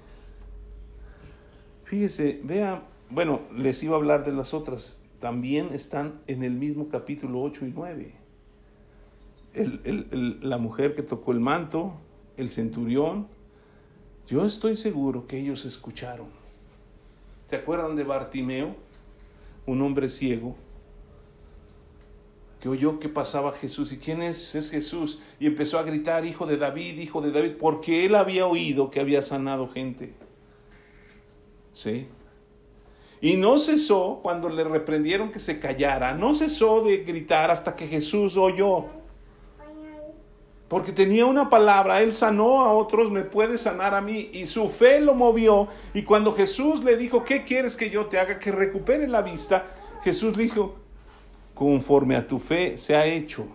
Fíjese, vea, bueno, les iba a hablar de las otras, también están en el mismo capítulo 8 y 9. la mujer que tocó el manto, el centurión, yo estoy seguro que ellos escucharon. ¿Se acuerdan de Bartimeo? Un hombre ciego que oyó que pasaba Jesús. ¿Y quién es? Es Jesús. Y empezó a gritar, hijo de David, hijo de David, porque él había oído que había sanado gente. ¿Sí? Y no cesó cuando le reprendieron que se callara, no cesó de gritar hasta que Jesús oyó. Porque tenía una palabra, él sanó a otros, me puede sanar a mí. Y su fe lo movió. Y cuando Jesús le dijo, ¿qué quieres que yo te haga? Que recupere la vista. Jesús dijo, conforme a tu fe se ha hecho.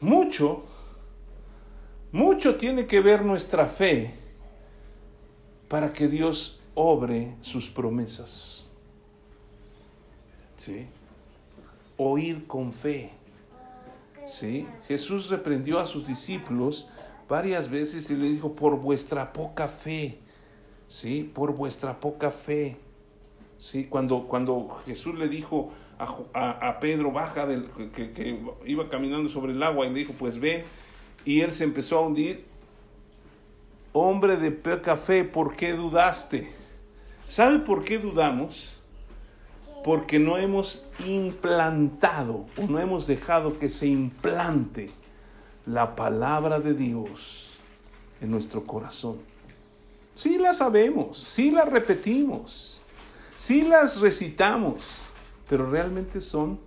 Mucho, mucho tiene que ver nuestra fe para que Dios obre sus promesas. ¿Sí? Oír con fe. ¿Sí? Jesús reprendió a sus discípulos varias veces y les dijo, por vuestra poca fe. ¿Sí? Por vuestra poca fe. ¿Sí? Cuando, cuando Jesús le dijo, a, Pedro, baja del, que, iba caminando sobre el agua y le dijo, pues ven, y él se empezó a hundir. Hombre de poca fe, ¿por qué dudaste? ¿Sabe por qué dudamos? Porque no hemos implantado o no hemos dejado que se implante la palabra de Dios en nuestro corazón. Sí la sabemos, sí la repetimos, sí las recitamos, pero realmente son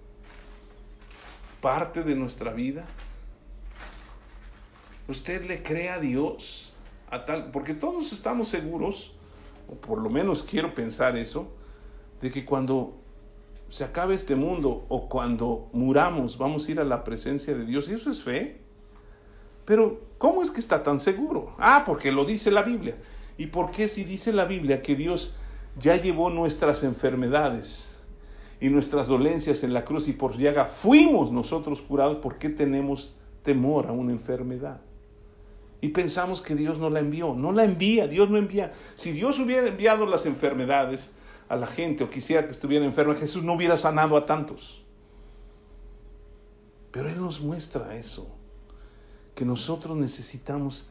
parte de nuestra vida. Usted le cree a Dios, a tal, porque todos estamos seguros, o por lo menos quiero pensar eso, de que cuando se acabe este mundo o cuando muramos vamos a ir a la presencia de Dios, y eso es fe. Pero, ¿cómo es que está tan seguro? Ah, porque lo dice la Biblia. ¿Y por qué si dice la Biblia que Dios ya llevó nuestras enfermedades? y nuestras dolencias en la cruz y por llaga fuimos nosotros curados, ¿por qué tenemos temor a una enfermedad? Y pensamos que Dios no la envió. No la envía, Dios no envía. Si Dios hubiera enviado las enfermedades a la gente o quisiera que estuviera enferma, Jesús no hubiera sanado a tantos. Pero Él nos muestra eso, que nosotros necesitamos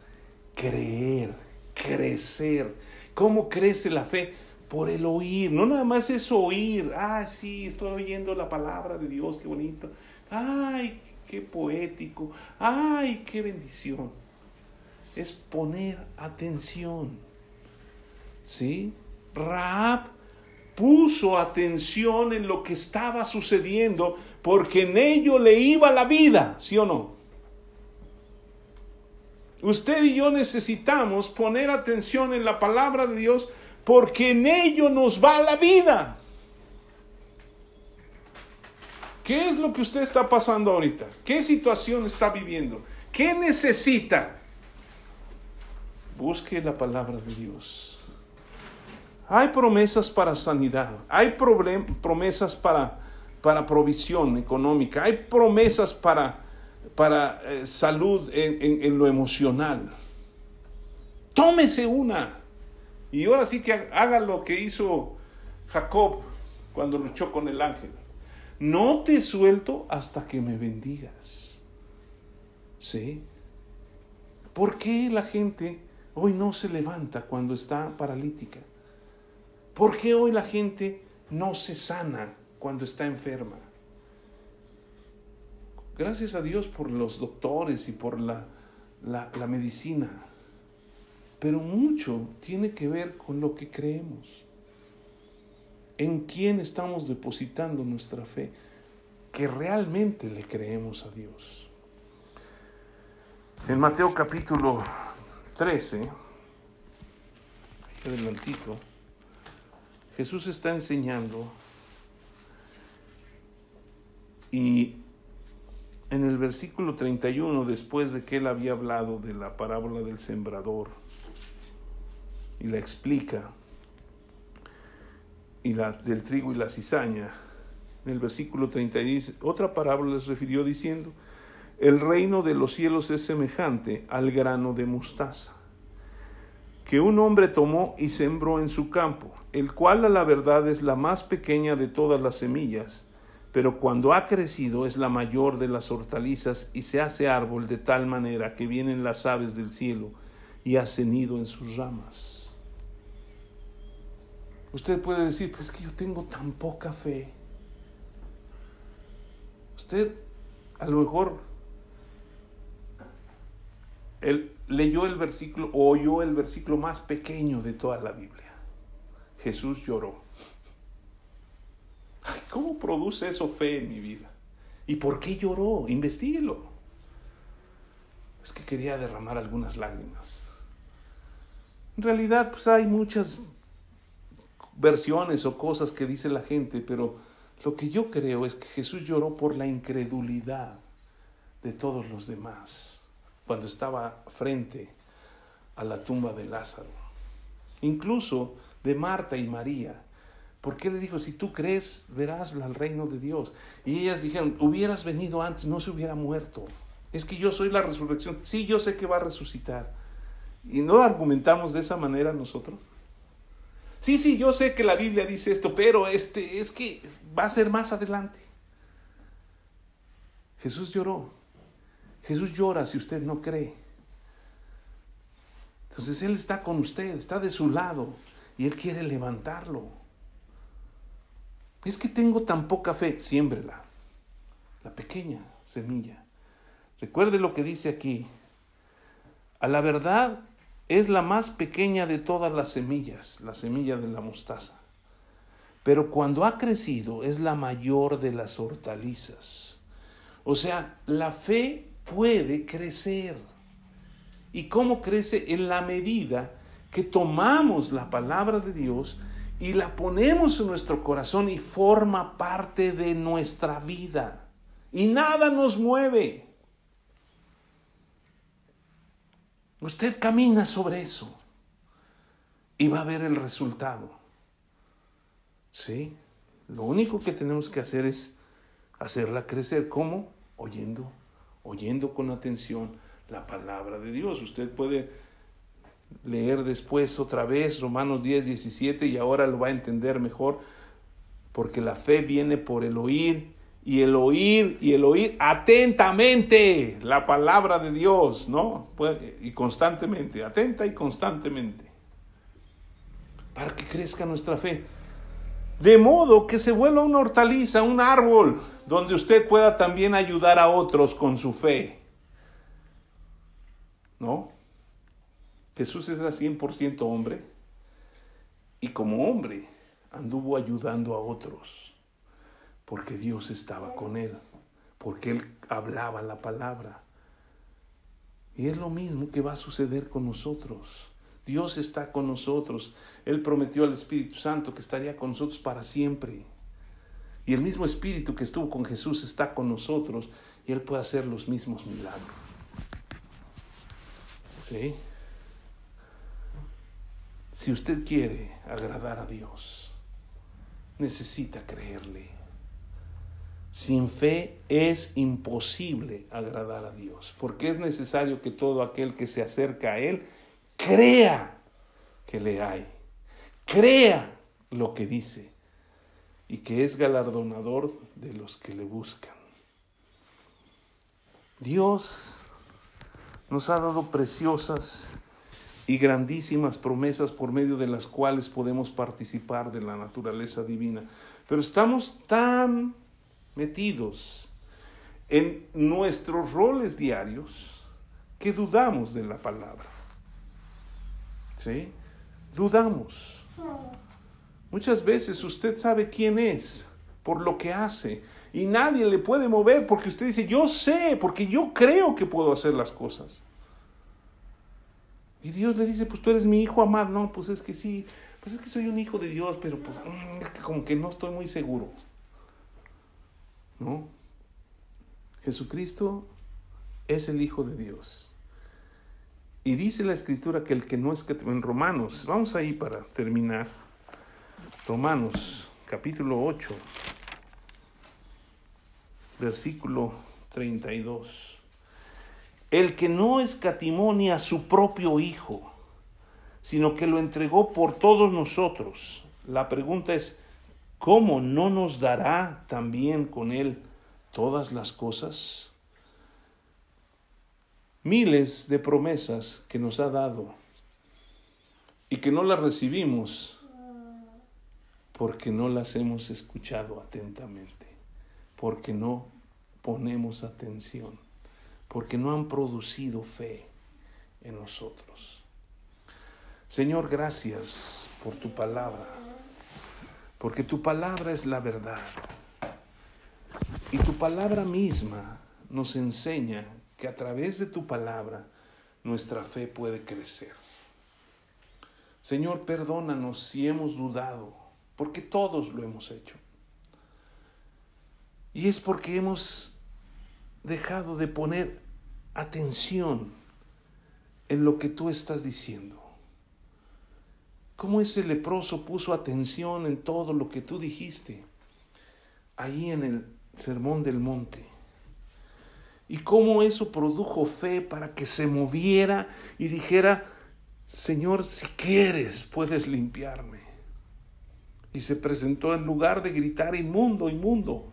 creer, crecer. ¿Cómo crece la fe? por el oír. No nada más es oír. Ah, sí, estoy oyendo la palabra de Dios, qué bonito. Ay, qué poético. Ay, qué bendición. Es poner atención. ¿Sí? Raab puso atención en lo que estaba sucediendo porque en ello le iba la vida, ¿sí o no? Usted y yo necesitamos poner atención en la palabra de Dios porque en ello nos va la vida. ¿Qué es lo que usted está pasando ahorita? ¿Qué situación está viviendo? ¿Qué necesita? Busque la palabra de Dios. Hay promesas para sanidad, hay promesas para, para provisión económica, hay promesas para, para eh, salud en, en lo emocional. Tómese una. Y ahora sí que haga lo que hizo Jacob cuando luchó con el ángel. No te suelto hasta que me bendigas. ¿Sí? ¿Por qué la gente hoy no se levanta cuando está paralítica? ¿Por qué hoy la gente no se sana cuando está enferma? Gracias a Dios por los doctores y por la, la, la medicina. Pero mucho tiene que ver con lo que creemos en quién estamos depositando nuestra fe, que realmente le creemos a Dios. En Mateo capítulo 13, adelantito, Jesús está enseñando y en el versículo 31, después de que él había hablado de la parábola del sembrador y la explica, y la, del trigo y la cizaña. En el versículo 30 dice, otra parábola les refirió diciendo, el reino de los cielos es semejante al grano de mostaza, que un hombre tomó y sembró en su campo, el cual a la verdad es la más pequeña de todas las semillas, pero cuando ha crecido es la mayor de las hortalizas y se hace árbol de tal manera que vienen las aves del cielo y hace nido en sus ramas. Usted puede decir, pues es que yo tengo tan poca fe. Usted a lo mejor él leyó el versículo o oyó el versículo más pequeño de toda la Biblia. Jesús lloró. ¿Cómo produce eso fe en mi vida? ¿Y por qué lloró? Investíguelo. Es que quería derramar algunas lágrimas. En realidad, pues hay muchas versiones o cosas que dice la gente, pero lo que yo creo es que Jesús lloró por la incredulidad de todos los demás cuando estaba frente a la tumba de Lázaro. Incluso de Marta y María. Porque le dijo, si tú crees, verás al reino de Dios. Y ellas dijeron, hubieras venido antes, no se hubiera muerto. Es que yo soy la resurrección. Sí, yo sé que va a resucitar. Y no argumentamos de esa manera nosotros. Sí, sí, yo sé que la Biblia dice esto, pero este es que va a ser más adelante. Jesús lloró. Jesús llora si usted no cree. Entonces Él está con usted, está de su lado y Él quiere levantarlo. Es que tengo tan poca fe, siémbrela. La pequeña semilla. Recuerde lo que dice aquí. A la verdad es la más pequeña de todas las semillas, la semilla de la mostaza. Pero cuando ha crecido es la mayor de las hortalizas. O sea, la fe puede crecer. ¿Y cómo crece? En la medida que tomamos la palabra de Dios y la ponemos en nuestro corazón y forma parte de nuestra vida. Y nada nos mueve. Usted camina sobre eso y va a ver el resultado. ¿Sí? Lo único que tenemos que hacer es hacerla crecer. ¿Cómo? Oyendo, oyendo con atención la palabra de Dios. Usted puede leer después otra vez Romanos 10, 17 y ahora lo va a entender mejor, porque la fe viene por el oír y el oír y el oír atentamente la palabra de Dios, ¿no? Y constantemente, atenta y constantemente, para que crezca nuestra fe. De modo que se vuelva una hortaliza, un árbol, donde usted pueda también ayudar a otros con su fe. ¿No? Jesús era 100% hombre y como hombre anduvo ayudando a otros porque Dios estaba con él, porque él hablaba la palabra. Y es lo mismo que va a suceder con nosotros. Dios está con nosotros. Él prometió al Espíritu Santo que estaría con nosotros para siempre. Y el mismo Espíritu que estuvo con Jesús está con nosotros y Él puede hacer los mismos milagros. ¿Sí? Si usted quiere agradar a Dios, necesita creerle Sin fe es imposible agradar a Dios, porque es necesario que todo aquel que se acerca a Él crea que le hay, crea lo que dice y que es galardonador de los que le buscan. Dios nos ha dado preciosas y grandísimas promesas por medio de las cuales podemos participar de la naturaleza divina. Pero estamos tan metidos en nuestros roles diarios que dudamos de la palabra. ¿Sí? Dudamos. Muchas veces usted sabe quién es por lo que hace y nadie le puede mover porque usted dice, yo sé, porque yo creo que puedo hacer las cosas. Y Dios le dice, pues tú eres mi hijo amado. No, pues es que sí, pues es que soy un hijo de Dios, pero pues mm, es que como que no estoy muy seguro. ¿No? Jesucristo es el Hijo de Dios. Y dice la Escritura que el que no es que en Romanos, vamos ahí para terminar. Romanos capítulo 8, versículo 32. El que no escatimó ni a su propio Hijo, sino que lo entregó por todos nosotros. La pregunta es, ¿cómo no nos dará también con Él todas las cosas? Miles de promesas que nos ha dado y que no las recibimos porque no las hemos escuchado atentamente, porque no ponemos atención porque no han producido fe en nosotros. Señor, gracias por tu palabra, porque tu palabra es la verdad. Y tu palabra misma nos enseña que a través de tu palabra nuestra fe puede crecer. Señor, perdónanos si hemos dudado, porque todos lo hemos hecho. Y es porque hemos dejado de poner atención en lo que tú estás diciendo. Cómo ese leproso puso atención en todo lo que tú dijiste ahí en el Sermón del Monte. Y cómo eso produjo fe para que se moviera y dijera, Señor, si quieres, puedes limpiarme. Y se presentó en lugar de gritar, inmundo, inmundo.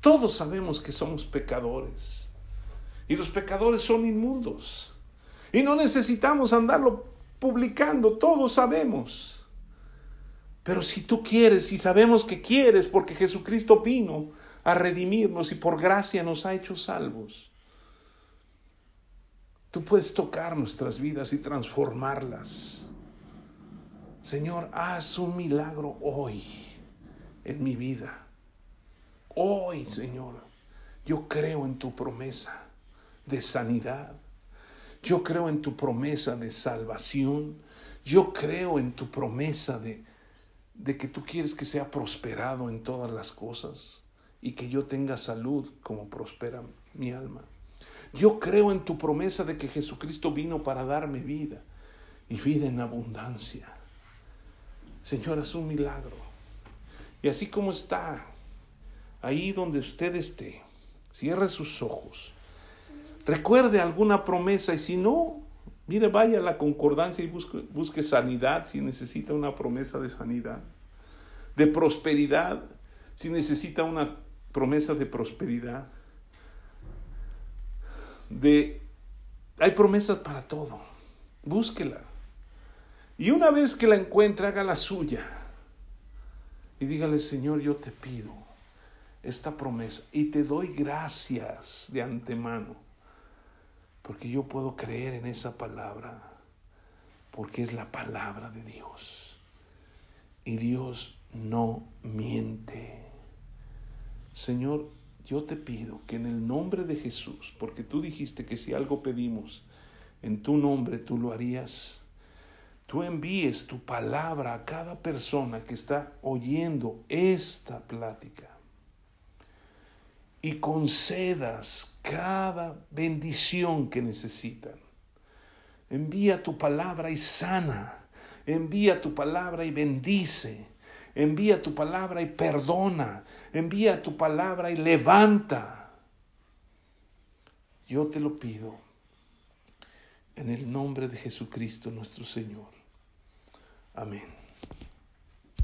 Todos sabemos que somos pecadores. Y los pecadores son inmundos. Y no necesitamos andarlo publicando, todos sabemos. Pero si tú quieres y sabemos que quieres porque Jesucristo vino a redimirnos y por gracia nos ha hecho salvos, tú puedes tocar nuestras vidas y transformarlas. Señor, haz un milagro hoy en mi vida. Hoy, Señor, yo creo en tu promesa de sanidad. Yo creo en tu promesa de salvación. Yo creo en tu promesa de, de que tú quieres que sea prosperado en todas las cosas y que yo tenga salud como prospera mi alma. Yo creo en tu promesa de que Jesucristo vino para darme vida y vida en abundancia. Señor, es un milagro. Y así como está ahí donde usted esté, cierre sus ojos. Recuerde alguna promesa y si no, mire, vaya a la concordancia y busque, busque sanidad si necesita una promesa de sanidad. De prosperidad, si necesita una promesa de prosperidad. De hay promesas para todo. Búsquela. Y una vez que la encuentre, haga la suya. Y dígale, Señor, yo te pido esta promesa y te doy gracias de antemano, porque yo puedo creer en esa palabra, porque es la palabra de Dios. Y Dios no miente. Señor, yo te pido que en el nombre de Jesús, porque tú dijiste que si algo pedimos en tu nombre, tú lo harías, tú envíes tu palabra a cada persona que está oyendo esta plática y concedas cada bendición que necesitan. Envía tu palabra y sana. Envía tu palabra y bendice. Envía tu palabra y perdona. Envía tu palabra y levanta. Yo te lo pido en el nombre de Jesucristo nuestro Señor. Amén.